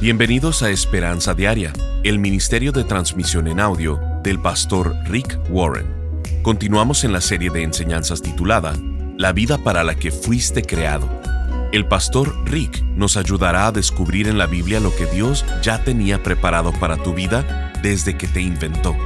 Bienvenidos a Esperanza Diaria, el Ministerio de Transmisión en Audio del pastor Rick Warren. Continuamos en la serie de enseñanzas titulada La vida para la que fuiste creado. El pastor Rick nos ayudará a descubrir en la Biblia lo que Dios ya tenía preparado para tu vida desde que te inventó.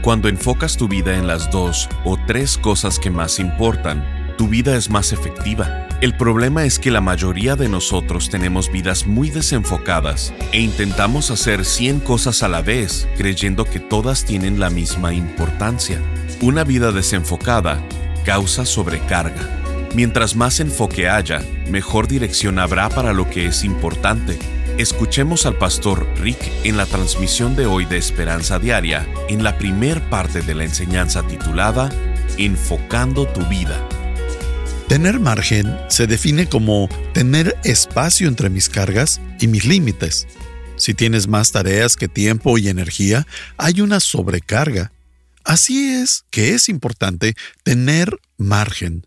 Cuando enfocas tu vida en las dos o tres cosas que más importan, tu vida es más efectiva el problema es que la mayoría de nosotros tenemos vidas muy desenfocadas e intentamos hacer 100 cosas a la vez creyendo que todas tienen la misma importancia. Una vida desenfocada causa sobrecarga. Mientras más enfoque haya, mejor dirección habrá para lo que es importante. Escuchemos al pastor Rick en la transmisión de hoy de Esperanza Diaria, en la primer parte de la enseñanza titulada Enfocando tu vida. Tener margen se define como tener espacio entre mis cargas y mis límites. Si tienes más tareas que tiempo y energía, hay una sobrecarga. Así es que es importante tener margen.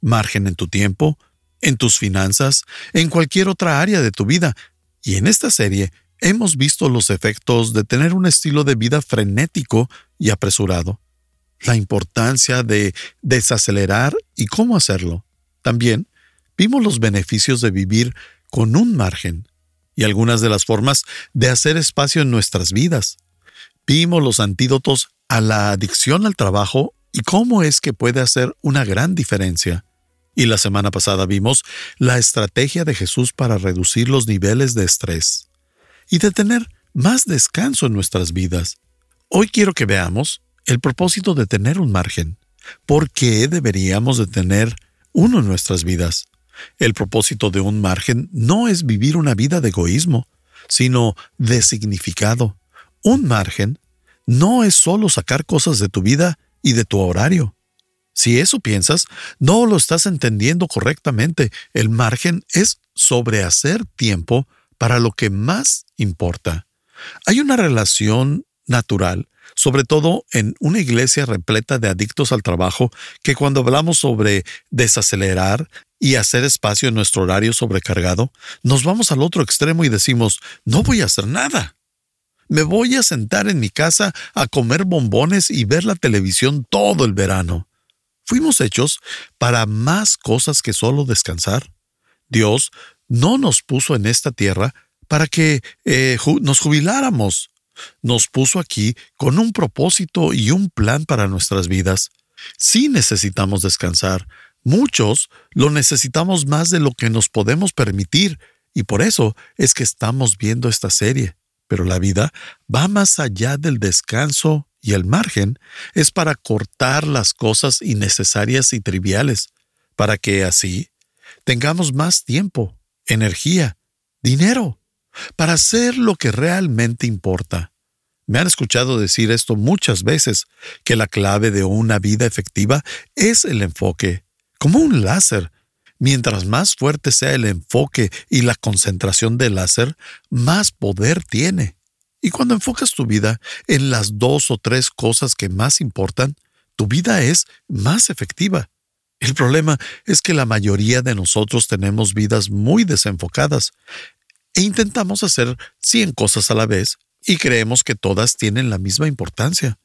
Margen en tu tiempo, en tus finanzas, en cualquier otra área de tu vida. Y en esta serie hemos visto los efectos de tener un estilo de vida frenético y apresurado la importancia de desacelerar y cómo hacerlo. También vimos los beneficios de vivir con un margen y algunas de las formas de hacer espacio en nuestras vidas. Vimos los antídotos a la adicción al trabajo y cómo es que puede hacer una gran diferencia. Y la semana pasada vimos la estrategia de Jesús para reducir los niveles de estrés y de tener más descanso en nuestras vidas. Hoy quiero que veamos el propósito de tener un margen. ¿Por qué deberíamos de tener uno en nuestras vidas? El propósito de un margen no es vivir una vida de egoísmo, sino de significado. Un margen no es solo sacar cosas de tu vida y de tu horario. Si eso piensas, no lo estás entendiendo correctamente. El margen es sobrehacer tiempo para lo que más importa. Hay una relación natural sobre todo en una iglesia repleta de adictos al trabajo, que cuando hablamos sobre desacelerar y hacer espacio en nuestro horario sobrecargado, nos vamos al otro extremo y decimos, no voy a hacer nada. Me voy a sentar en mi casa a comer bombones y ver la televisión todo el verano. Fuimos hechos para más cosas que solo descansar. Dios no nos puso en esta tierra para que eh, nos jubiláramos nos puso aquí con un propósito y un plan para nuestras vidas. Sí necesitamos descansar. Muchos lo necesitamos más de lo que nos podemos permitir, y por eso es que estamos viendo esta serie. Pero la vida va más allá del descanso y el margen es para cortar las cosas innecesarias y triviales, para que así tengamos más tiempo, energía, dinero para hacer lo que realmente importa. Me han escuchado decir esto muchas veces, que la clave de una vida efectiva es el enfoque, como un láser. Mientras más fuerte sea el enfoque y la concentración del láser, más poder tiene. Y cuando enfocas tu vida en las dos o tres cosas que más importan, tu vida es más efectiva. El problema es que la mayoría de nosotros tenemos vidas muy desenfocadas e intentamos hacer 100 cosas a la vez y creemos que todas tienen la misma importancia,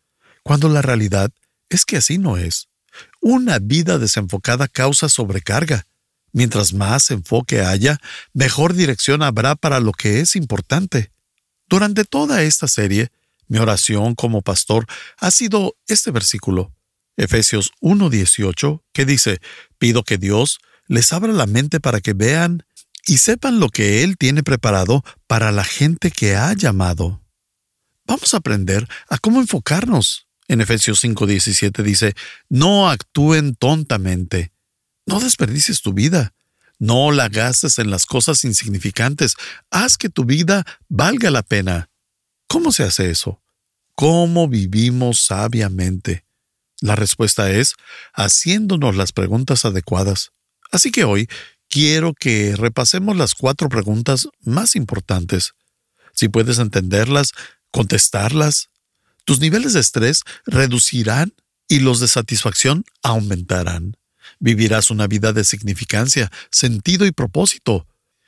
cuando la realidad es que así no es. Una vida desenfocada causa sobrecarga. Mientras más enfoque haya, mejor dirección habrá para lo que es importante. Durante toda esta serie, mi oración como pastor ha sido este versículo, Efesios 1.18, que dice, pido que Dios les abra la mente para que vean y sepan lo que Él tiene preparado para la gente que ha llamado. Vamos a aprender a cómo enfocarnos. En Efesios 5:17 dice, no actúen tontamente, no desperdicies tu vida, no la gastes en las cosas insignificantes, haz que tu vida valga la pena. ¿Cómo se hace eso? ¿Cómo vivimos sabiamente? La respuesta es haciéndonos las preguntas adecuadas. Así que hoy quiero que repasemos las cuatro preguntas más importantes. Si puedes entenderlas, contestarlas, tus niveles de estrés reducirán y los de satisfacción aumentarán. Vivirás una vida de significancia, sentido y propósito.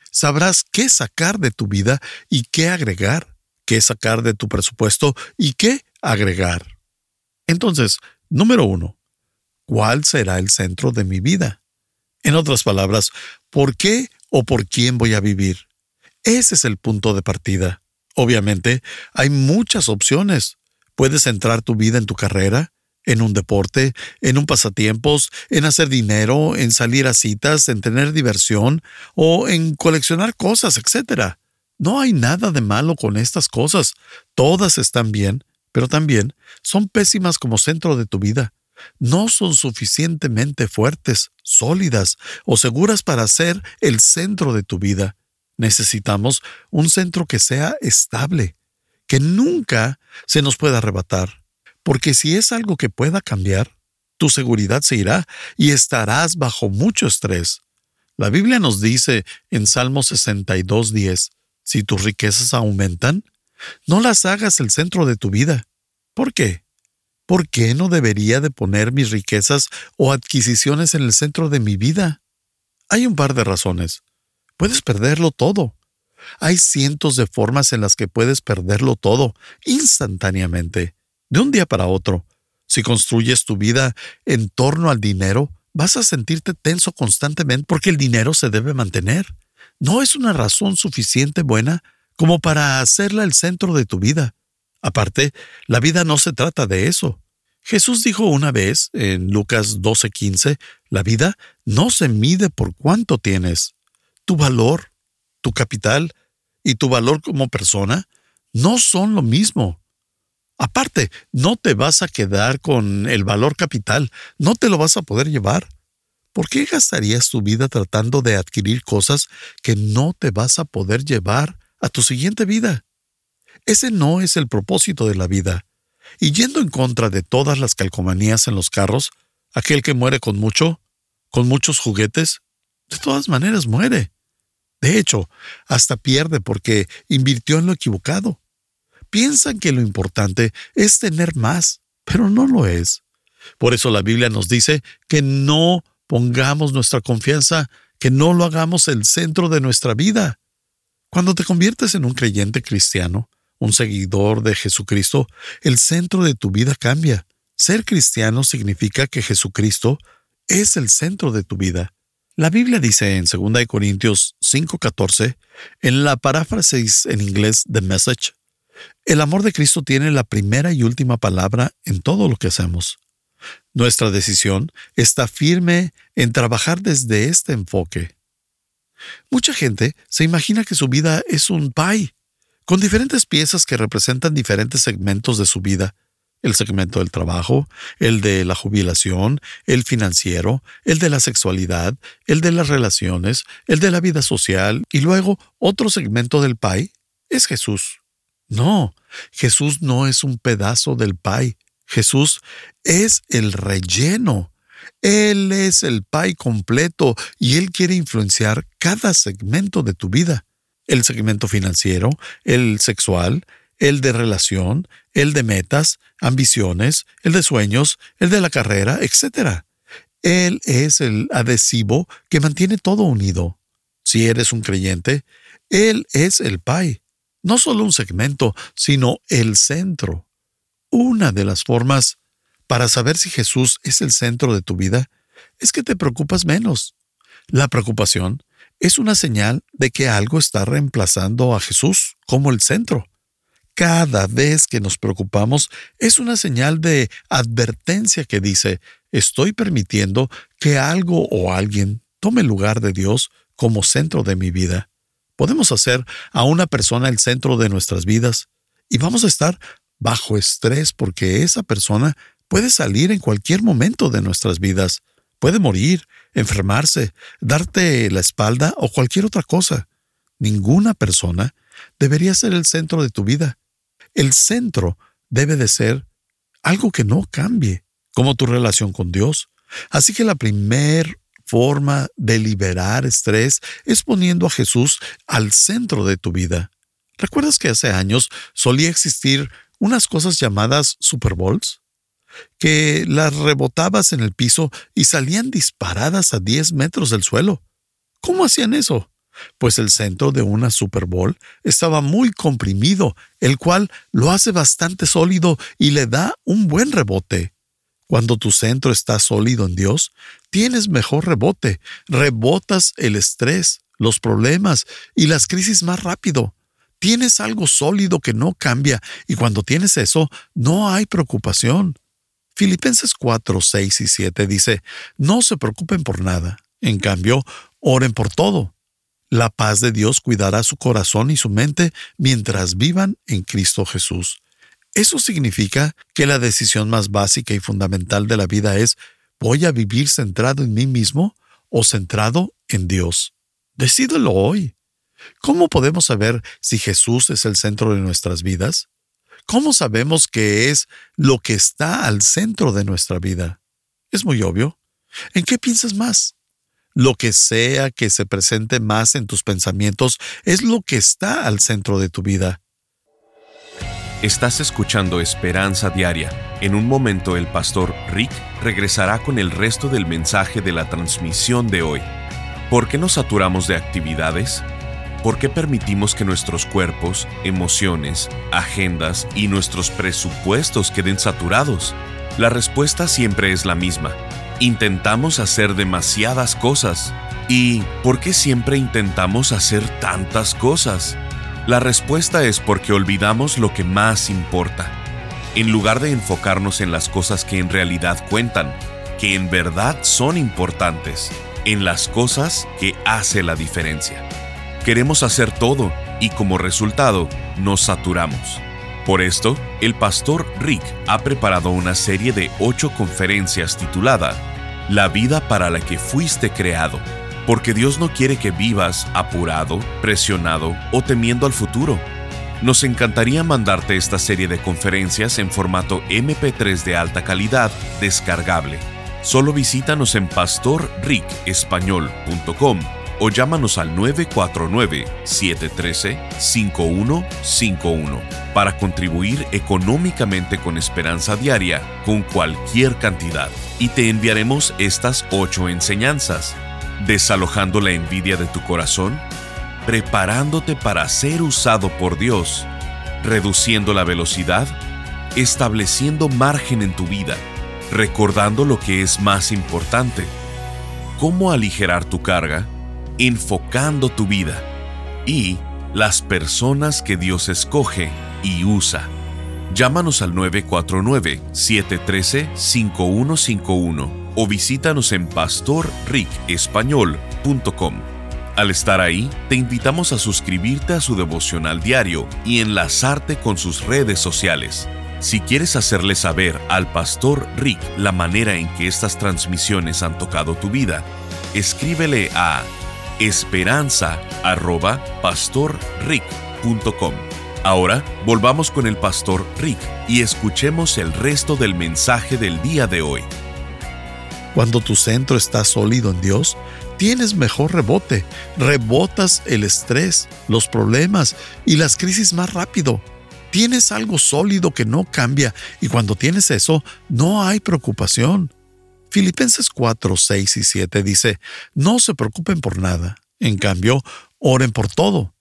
sabrás qué sacar de tu vida y qué agregar, qué sacar de tu presupuesto y qué agregar. Entonces, número uno, ¿cuál será el centro de mi vida? En otras palabras, ¿por qué o por quién voy a vivir? Ese es el punto de partida. Obviamente, hay muchas opciones. Puedes centrar tu vida en tu carrera, en un deporte, en un pasatiempos, en hacer dinero, en salir a citas, en tener diversión o en coleccionar cosas, etc. No hay nada de malo con estas cosas. Todas están bien, pero también son pésimas como centro de tu vida. No son suficientemente fuertes, sólidas o seguras para ser el centro de tu vida. Necesitamos un centro que sea estable, que nunca se nos pueda arrebatar porque si es algo que pueda cambiar, tu seguridad se irá y estarás bajo mucho estrés. La Biblia nos dice en Salmo 62.10, si tus riquezas aumentan, no las hagas el centro de tu vida. ¿Por qué? ¿Por qué no debería de poner mis riquezas o adquisiciones en el centro de mi vida? Hay un par de razones. Puedes perderlo todo. Hay cientos de formas en las que puedes perderlo todo instantáneamente de un día para otro. Si construyes tu vida en torno al dinero, vas a sentirte tenso constantemente porque el dinero se debe mantener. No es una razón suficiente buena como para hacerla el centro de tu vida. Aparte, la vida no se trata de eso. Jesús dijo una vez en Lucas 12:15, la vida no se mide por cuánto tienes. Tu valor, tu capital y tu valor como persona no son lo mismo. Aparte, no te vas a quedar con el valor capital, no te lo vas a poder llevar. ¿Por qué gastarías tu vida tratando de adquirir cosas que no te vas a poder llevar a tu siguiente vida? Ese no es el propósito de la vida. Y yendo en contra de todas las calcomanías en los carros, aquel que muere con mucho, con muchos juguetes, de todas maneras muere. De hecho, hasta pierde porque invirtió en lo equivocado piensan que lo importante es tener más, pero no lo es. Por eso la Biblia nos dice que no pongamos nuestra confianza, que no lo hagamos el centro de nuestra vida. Cuando te conviertes en un creyente cristiano, un seguidor de Jesucristo, el centro de tu vida cambia. Ser cristiano significa que Jesucristo es el centro de tu vida. La Biblia dice en 2 Corintios 5:14, en la paráfrasis en inglés The Message, el amor de Cristo tiene la primera y última palabra en todo lo que hacemos. Nuestra decisión está firme en trabajar desde este enfoque. Mucha gente se imagina que su vida es un pie, con diferentes piezas que representan diferentes segmentos de su vida. El segmento del trabajo, el de la jubilación, el financiero, el de la sexualidad, el de las relaciones, el de la vida social y luego otro segmento del pie es Jesús. No, Jesús no es un pedazo del pay. Jesús es el relleno. Él es el pay completo y Él quiere influenciar cada segmento de tu vida. El segmento financiero, el sexual, el de relación, el de metas, ambiciones, el de sueños, el de la carrera, etc. Él es el adhesivo que mantiene todo unido. Si eres un creyente, Él es el pay no solo un segmento, sino el centro. Una de las formas para saber si Jesús es el centro de tu vida es que te preocupas menos. La preocupación es una señal de que algo está reemplazando a Jesús como el centro. Cada vez que nos preocupamos es una señal de advertencia que dice, estoy permitiendo que algo o alguien tome el lugar de Dios como centro de mi vida. Podemos hacer a una persona el centro de nuestras vidas y vamos a estar bajo estrés porque esa persona puede salir en cualquier momento de nuestras vidas, puede morir, enfermarse, darte la espalda o cualquier otra cosa. Ninguna persona debería ser el centro de tu vida. El centro debe de ser algo que no cambie, como tu relación con Dios. Así que la primer forma de liberar estrés es poniendo a Jesús al centro de tu vida. ¿Recuerdas que hace años solía existir unas cosas llamadas Super Bowls? Que las rebotabas en el piso y salían disparadas a 10 metros del suelo. ¿Cómo hacían eso? pues el centro de una Super Bowl estaba muy comprimido, el cual lo hace bastante sólido y le da un buen rebote. Cuando tu centro está sólido en Dios, tienes mejor rebote, rebotas el estrés, los problemas y las crisis más rápido. Tienes algo sólido que no cambia y cuando tienes eso, no hay preocupación. Filipenses 4, 6 y 7 dice, no se preocupen por nada, en cambio, oren por todo. La paz de Dios cuidará su corazón y su mente mientras vivan en Cristo Jesús. Eso significa que la decisión más básica y fundamental de la vida es ¿voy a vivir centrado en mí mismo o centrado en Dios? Decídelo hoy. ¿Cómo podemos saber si Jesús es el centro de nuestras vidas? ¿Cómo sabemos que es lo que está al centro de nuestra vida? Es muy obvio. ¿En qué piensas más? Lo que sea que se presente más en tus pensamientos es lo que está al centro de tu vida. Estás escuchando Esperanza Diaria. En un momento el pastor Rick regresará con el resto del mensaje de la transmisión de hoy. ¿Por qué nos saturamos de actividades? ¿Por qué permitimos que nuestros cuerpos, emociones, agendas y nuestros presupuestos queden saturados? La respuesta siempre es la misma. Intentamos hacer demasiadas cosas. ¿Y por qué siempre intentamos hacer tantas cosas? La respuesta es porque olvidamos lo que más importa. En lugar de enfocarnos en las cosas que en realidad cuentan, que en verdad son importantes, en las cosas que hace la diferencia. Queremos hacer todo y como resultado nos saturamos. Por esto, el pastor Rick ha preparado una serie de ocho conferencias titulada La vida para la que fuiste creado, porque Dios no quiere que vivas apurado, presionado o temiendo al futuro. Nos encantaría mandarte esta serie de conferencias en formato MP3 de alta calidad descargable. Solo visítanos en pastorricespañol.com o llámanos al 949-713-5151 para contribuir económicamente con Esperanza Diaria con cualquier cantidad. Y te enviaremos estas ocho enseñanzas. Desalojando la envidia de tu corazón, preparándote para ser usado por Dios, reduciendo la velocidad, estableciendo margen en tu vida, recordando lo que es más importante, cómo aligerar tu carga, enfocando tu vida y las personas que Dios escoge y usa. Llámanos al 949-713-5151 o visítanos en pastorricespañol.com. Al estar ahí, te invitamos a suscribirte a su devocional diario y enlazarte con sus redes sociales. Si quieres hacerle saber al pastor Rick la manera en que estas transmisiones han tocado tu vida, escríbele a esperanza.pastorrick.com. Ahora volvamos con el pastor Rick y escuchemos el resto del mensaje del día de hoy. Cuando tu centro está sólido en Dios, tienes mejor rebote, rebotas el estrés, los problemas y las crisis más rápido. Tienes algo sólido que no cambia y cuando tienes eso, no hay preocupación. Filipenses 4, 6 y 7 dice, no se preocupen por nada, en cambio, oren por todo.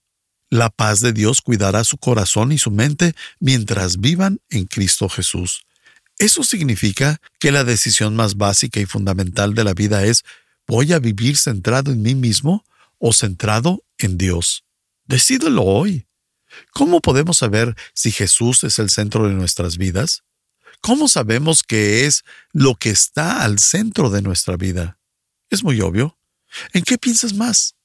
La paz de Dios cuidará su corazón y su mente mientras vivan en Cristo Jesús. Eso significa que la decisión más básica y fundamental de la vida es, ¿voy a vivir centrado en mí mismo o centrado en Dios? Decídelo hoy. ¿Cómo podemos saber si Jesús es el centro de nuestras vidas? ¿Cómo sabemos que es lo que está al centro de nuestra vida? Es muy obvio. ¿En qué piensas más?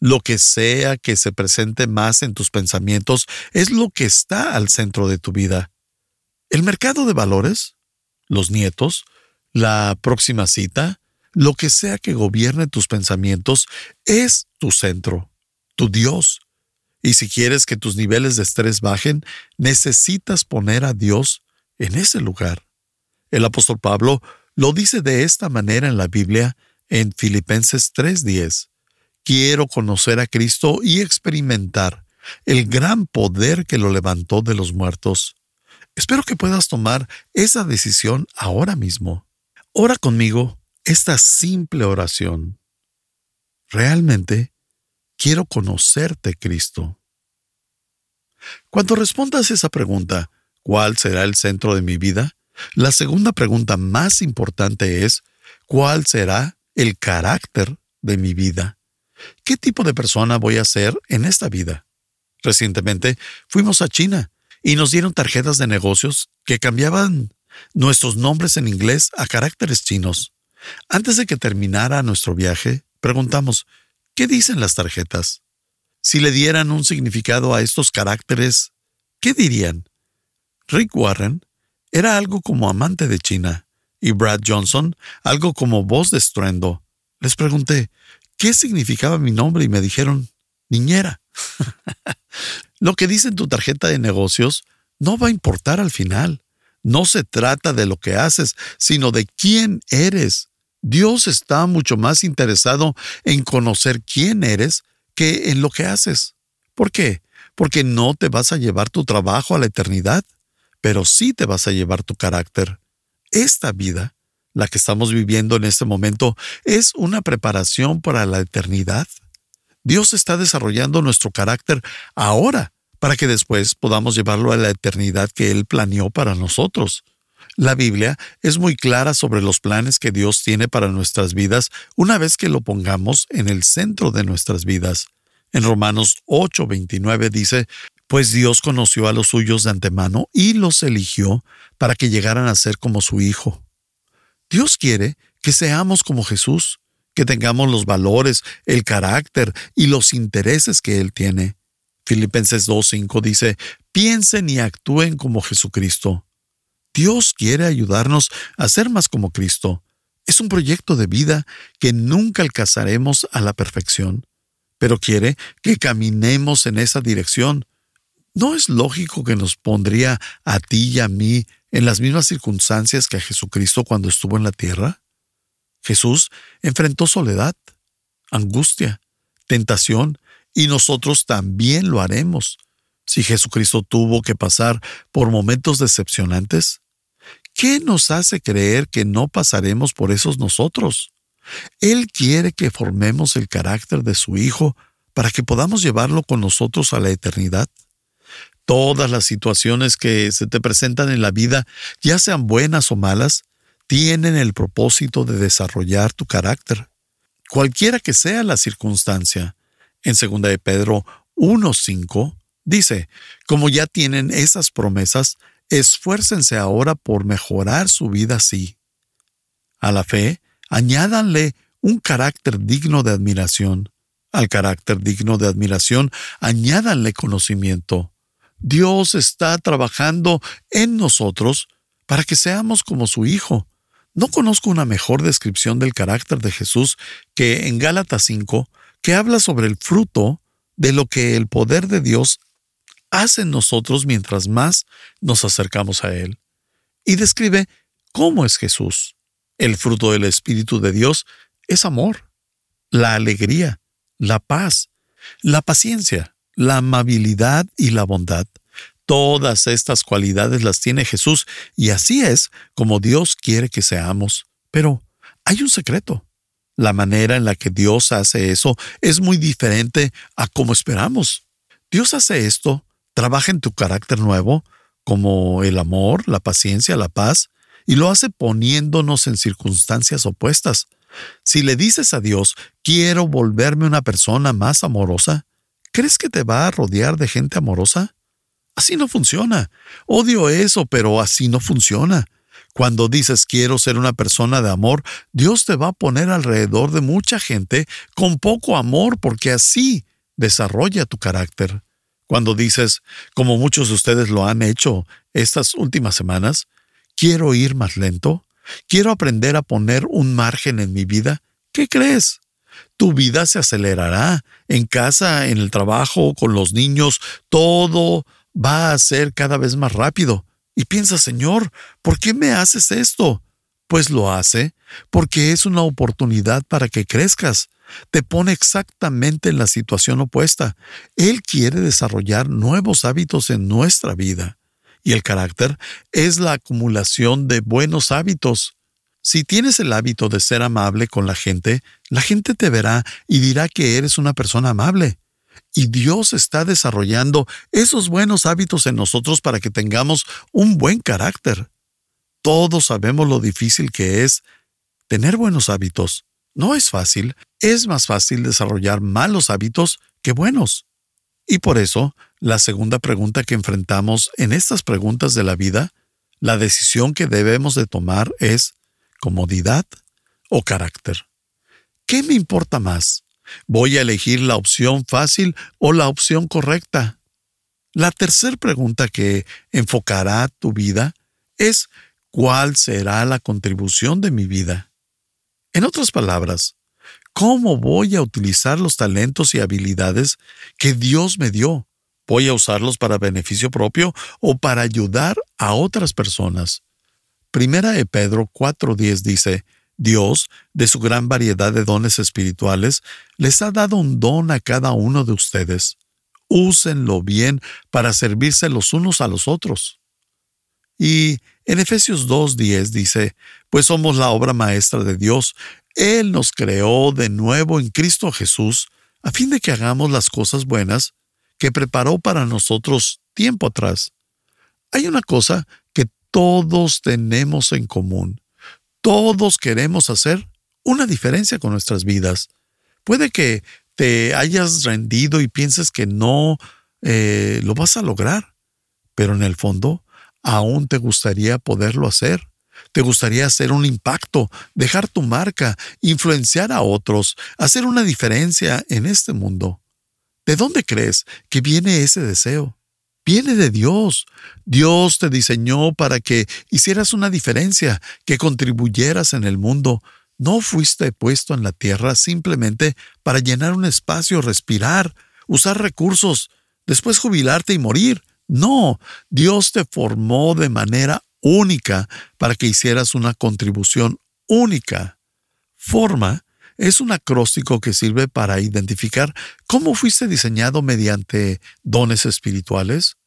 Lo que sea que se presente más en tus pensamientos es lo que está al centro de tu vida. ¿El mercado de valores? ¿Los nietos? ¿La próxima cita? Lo que sea que gobierne tus pensamientos es tu centro, tu Dios. Y si quieres que tus niveles de estrés bajen, necesitas poner a Dios en ese lugar. El apóstol Pablo lo dice de esta manera en la Biblia en Filipenses 3:10. Quiero conocer a Cristo y experimentar el gran poder que lo levantó de los muertos. Espero que puedas tomar esa decisión ahora mismo. Ora conmigo esta simple oración. ¿Realmente quiero conocerte, Cristo. Cuando respondas esa pregunta, ¿cuál será el centro de mi vida? La segunda pregunta más importante es, ¿cuál será el carácter de mi vida? ¿Qué tipo de persona voy a ser en esta vida? Recientemente fuimos a China y nos dieron tarjetas de negocios que cambiaban nuestros nombres en inglés a caracteres chinos. Antes de que terminara nuestro viaje, preguntamos, ¿qué dicen las tarjetas? Si le dieran un significado a estos caracteres, ¿qué dirían? Rick Warren era algo como amante de China y Brad Johnson algo como voz de estruendo. Les pregunté, ¿qué significaba mi nombre? Y me dijeron, niñera. Lo que dice en tu tarjeta de negocios no va a importar al final. No se trata de lo que haces, sino de quién eres. Dios está mucho más interesado en conocer quién eres que en lo que haces. ¿Por qué? Porque no te vas a llevar tu trabajo a la eternidad, pero sí te vas a llevar tu carácter. Esta vida, la que estamos viviendo en este momento, es una preparación para la eternidad. Dios está desarrollando nuestro carácter ahora para que después podamos llevarlo a la eternidad que Él planeó para nosotros. La Biblia es muy clara sobre los planes que Dios tiene para nuestras vidas una vez que lo pongamos en el centro de nuestras vidas. En Romanos 8:29 dice, Pues Dios conoció a los suyos de antemano y los eligió para que llegaran a ser como su Hijo. Dios quiere que seamos como Jesús, que tengamos los valores, el carácter y los intereses que Él tiene. Filipenses 2.5 dice, piensen y actúen como Jesucristo. Dios quiere ayudarnos a ser más como Cristo. Es un proyecto de vida que nunca alcanzaremos a la perfección, pero quiere que caminemos en esa dirección. ¿No es lógico que nos pondría a ti y a mí en las mismas circunstancias que a Jesucristo cuando estuvo en la tierra? Jesús enfrentó soledad, angustia, tentación, y nosotros también lo haremos. Si Jesucristo tuvo que pasar por momentos decepcionantes, ¿qué nos hace creer que no pasaremos por esos nosotros? Él quiere que formemos el carácter de su Hijo para que podamos llevarlo con nosotros a la eternidad. Todas las situaciones que se te presentan en la vida, ya sean buenas o malas, tienen el propósito de desarrollar tu carácter. Cualquiera que sea la circunstancia. En 2 de Pedro 1.5 dice, como ya tienen esas promesas, esfuércense ahora por mejorar su vida así. A la fe, añádanle un carácter digno de admiración. Al carácter digno de admiración, añádanle conocimiento. Dios está trabajando en nosotros para que seamos como su Hijo, no conozco una mejor descripción del carácter de Jesús que en Gálatas 5, que habla sobre el fruto de lo que el poder de Dios hace en nosotros mientras más nos acercamos a Él. Y describe cómo es Jesús. El fruto del Espíritu de Dios es amor, la alegría, la paz, la paciencia, la amabilidad y la bondad. Todas estas cualidades las tiene Jesús y así es como Dios quiere que seamos. Pero hay un secreto. La manera en la que Dios hace eso es muy diferente a como esperamos. Dios hace esto, trabaja en tu carácter nuevo, como el amor, la paciencia, la paz, y lo hace poniéndonos en circunstancias opuestas. Si le dices a Dios, quiero volverme una persona más amorosa, ¿crees que te va a rodear de gente amorosa? Así no funciona. Odio eso, pero así no funciona. Cuando dices quiero ser una persona de amor, Dios te va a poner alrededor de mucha gente con poco amor porque así desarrolla tu carácter. Cuando dices, como muchos de ustedes lo han hecho estas últimas semanas, quiero ir más lento, quiero aprender a poner un margen en mi vida, ¿qué crees? Tu vida se acelerará en casa, en el trabajo, con los niños, todo va a ser cada vez más rápido. Y piensa, Señor, ¿por qué me haces esto? Pues lo hace porque es una oportunidad para que crezcas. Te pone exactamente en la situación opuesta. Él quiere desarrollar nuevos hábitos en nuestra vida. Y el carácter es la acumulación de buenos hábitos. Si tienes el hábito de ser amable con la gente, la gente te verá y dirá que eres una persona amable. Y Dios está desarrollando esos buenos hábitos en nosotros para que tengamos un buen carácter. Todos sabemos lo difícil que es tener buenos hábitos. No es fácil, es más fácil desarrollar malos hábitos que buenos. Y por eso, la segunda pregunta que enfrentamos en estas preguntas de la vida, la decisión que debemos de tomar es comodidad o carácter. ¿Qué me importa más? ¿Voy a elegir la opción fácil o la opción correcta? La tercera pregunta que enfocará tu vida es ¿cuál será la contribución de mi vida? En otras palabras, ¿cómo voy a utilizar los talentos y habilidades que Dios me dio? ¿Voy a usarlos para beneficio propio o para ayudar a otras personas? Primera de Pedro 4.10 dice, Dios, de su gran variedad de dones espirituales, les ha dado un don a cada uno de ustedes. Úsenlo bien para servirse los unos a los otros. Y en Efesios 2.10 dice, pues somos la obra maestra de Dios. Él nos creó de nuevo en Cristo Jesús, a fin de que hagamos las cosas buenas que preparó para nosotros tiempo atrás. Hay una cosa que todos tenemos en común. Todos queremos hacer una diferencia con nuestras vidas. Puede que te hayas rendido y pienses que no eh, lo vas a lograr, pero en el fondo aún te gustaría poderlo hacer. Te gustaría hacer un impacto, dejar tu marca, influenciar a otros, hacer una diferencia en este mundo. ¿De dónde crees que viene ese deseo? Viene de Dios. Dios te diseñó para que hicieras una diferencia, que contribuyeras en el mundo. No fuiste puesto en la tierra simplemente para llenar un espacio, respirar, usar recursos, después jubilarte y morir. No, Dios te formó de manera única para que hicieras una contribución única. Forma es un acróstico que sirve para identificar cómo fuiste diseñado mediante dones espirituales,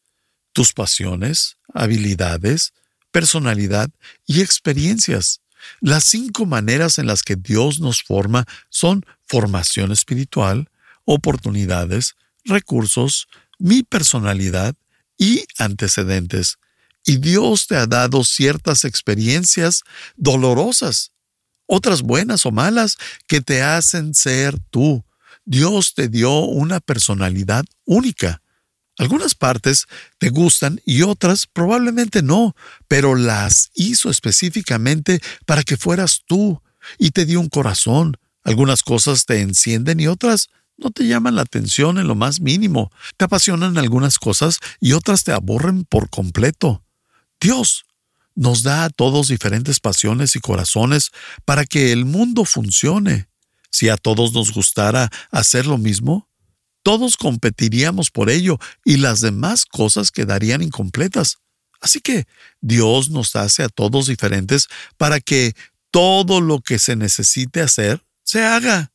tus pasiones, habilidades, personalidad y experiencias. Las cinco maneras en las que Dios nos forma son formación espiritual, oportunidades, recursos, mi personalidad y antecedentes. Y Dios te ha dado ciertas experiencias dolorosas, otras buenas o malas, que te hacen ser tú. Dios te dio una personalidad única. Algunas partes te gustan y otras probablemente no, pero las hizo específicamente para que fueras tú y te dio un corazón. Algunas cosas te encienden y otras no te llaman la atención en lo más mínimo. Te apasionan algunas cosas y otras te aborren por completo. Dios nos da a todos diferentes pasiones y corazones para que el mundo funcione. Si a todos nos gustara hacer lo mismo, todos competiríamos por ello y las demás cosas quedarían incompletas. Así que Dios nos hace a todos diferentes para que todo lo que se necesite hacer se haga.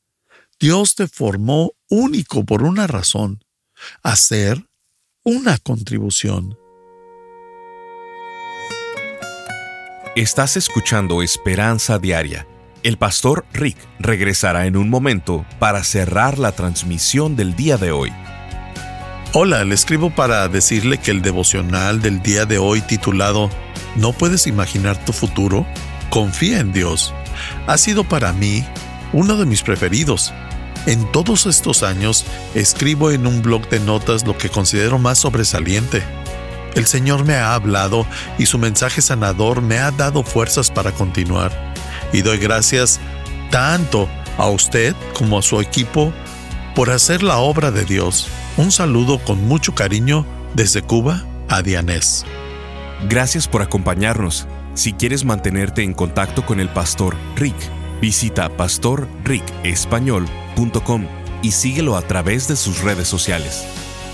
Dios te formó único por una razón, hacer una contribución. Estás escuchando Esperanza Diaria el pastor Rick regresará en un momento para cerrar la transmisión del día de hoy. Hola, le escribo para decirle que el devocional del día de hoy titulado ¿No puedes imaginar tu futuro? Confía en Dios. Ha sido para mí uno de mis preferidos. En todos estos años escribo en un blog de notas lo que considero más sobresaliente. El Señor me ha hablado y su mensaje sanador me ha dado fuerzas para continuar y doy gracias tanto a usted como a su equipo por hacer la obra de Dios. Un saludo con mucho cariño desde Cuba a Dianés. Gracias por acompañarnos. Si quieres mantenerte en contacto con el pastor Rick, visita pastorricespañol.com y síguelo a través de sus redes sociales.